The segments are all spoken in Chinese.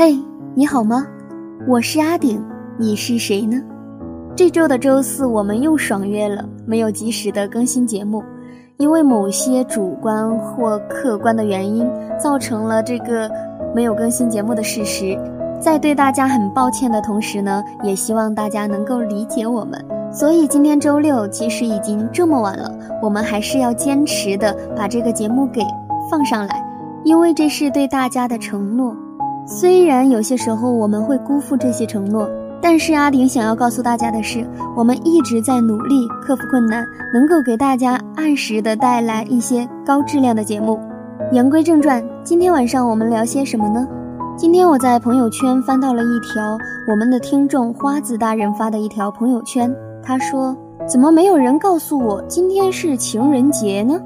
嘿，你好吗？我是阿顶，你是谁呢？这周的周四我们又爽约了，没有及时的更新节目，因为某些主观或客观的原因，造成了这个没有更新节目的事实。在对大家很抱歉的同时呢，也希望大家能够理解我们。所以今天周六其实已经这么晚了，我们还是要坚持的把这个节目给放上来，因为这是对大家的承诺。虽然有些时候我们会辜负这些承诺，但是阿顶想要告诉大家的是，我们一直在努力克服困难，能够给大家按时的带来一些高质量的节目。言归正传，今天晚上我们聊些什么呢？今天我在朋友圈翻到了一条我们的听众花子大人发的一条朋友圈，他说：“怎么没有人告诉我今天是情人节呢？”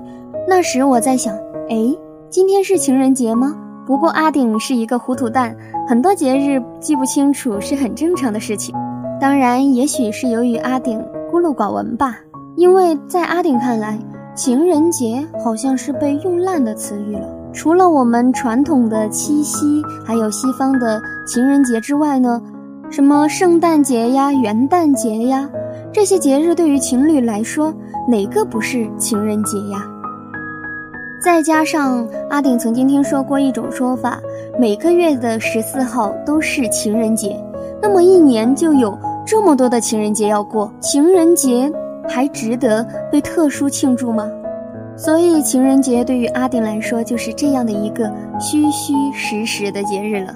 那时我在想，哎，今天是情人节吗？不过阿顶是一个糊涂蛋，很多节日记不清楚是很正常的事情。当然，也许是由于阿顶孤陋寡闻吧。因为在阿顶看来，情人节好像是被用烂的词语了。除了我们传统的七夕，还有西方的情人节之外呢，什么圣诞节呀、元旦节呀，这些节日对于情侣来说，哪个不是情人节呀？再加上阿顶曾经听说过一种说法，每个月的十四号都是情人节，那么一年就有这么多的情人节要过，情人节还值得被特殊庆祝吗？所以情人节对于阿顶来说就是这样的一个虚虚实实的节日了。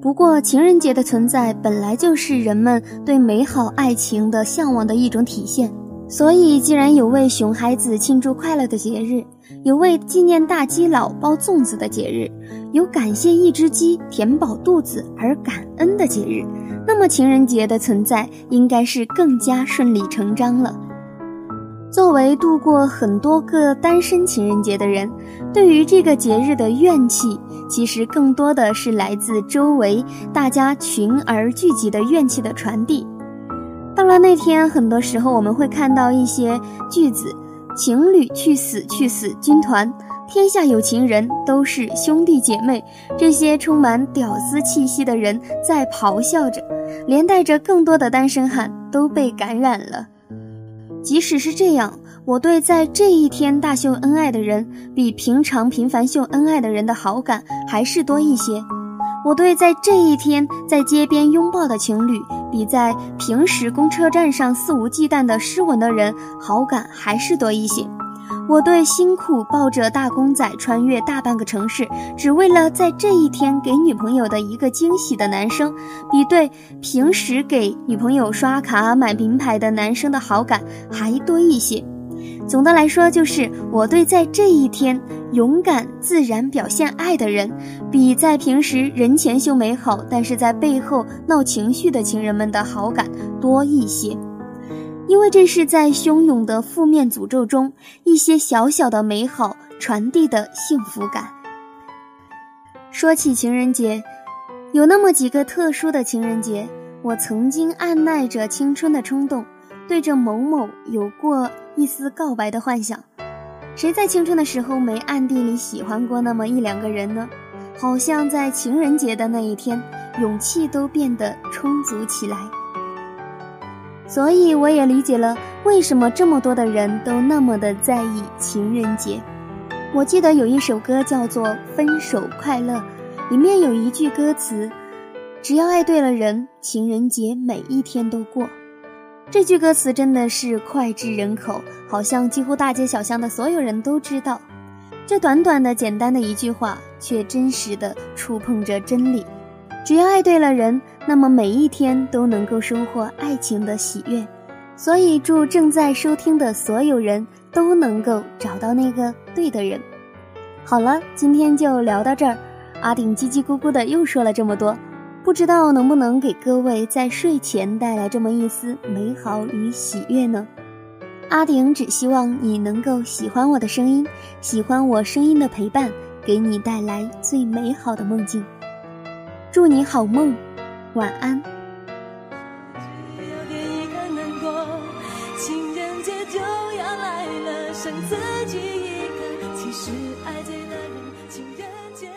不过情人节的存在本来就是人们对美好爱情的向往的一种体现。所以，既然有为熊孩子庆祝快乐的节日，有为纪念大基佬包粽子的节日，有感谢一只鸡填饱肚子而感恩的节日，那么情人节的存在应该是更加顺理成章了。作为度过很多个单身情人节的人，对于这个节日的怨气，其实更多的是来自周围大家群而聚集的怨气的传递。到了那天，很多时候我们会看到一些句子：“情侣去死去死，军团，天下有情人都是兄弟姐妹。”这些充满屌丝气息的人在咆哮着，连带着更多的单身汉都被感染了。即使是这样，我对在这一天大秀恩爱的人，比平常频繁秀恩爱的人的好感还是多一些。我对在这一天在街边拥抱的情侣，比在平时公车站上肆无忌惮的湿吻的人好感还是多一些。我对辛苦抱着大公仔穿越大半个城市，只为了在这一天给女朋友的一个惊喜的男生，比对平时给女朋友刷卡买名牌的男生的好感还多一些。总的来说，就是我对在这一天勇敢自然表现爱的人，比在平时人前秀美好，但是在背后闹情绪的情人们的好感多一些。因为这是在汹涌的负面诅咒中，一些小小的美好传递的幸福感。说起情人节，有那么几个特殊的情人节，我曾经按耐着青春的冲动，对着某某有过。一丝告白的幻想，谁在青春的时候没暗地里喜欢过那么一两个人呢？好像在情人节的那一天，勇气都变得充足起来。所以我也理解了为什么这么多的人都那么的在意情人节。我记得有一首歌叫做《分手快乐》，里面有一句歌词：“只要爱对了人，情人节每一天都过。”这句歌词真的是脍炙人口，好像几乎大街小巷的所有人都知道。这短短的、简单的一句话，却真实的触碰着真理。只要爱对了人，那么每一天都能够收获爱情的喜悦。所以祝正在收听的所有人都能够找到那个对的人。好了，今天就聊到这儿。阿顶叽叽咕咕的又说了这么多，不知道能不能给各位在睡前带来这么一丝美好与喜悦呢？阿顶只希望你能够喜欢我的声音，喜欢我声音的陪伴，给你带来最美好的梦境。祝你好梦，晚安。情人节就要来了，剩自己一个。其实爱对了人，情人节。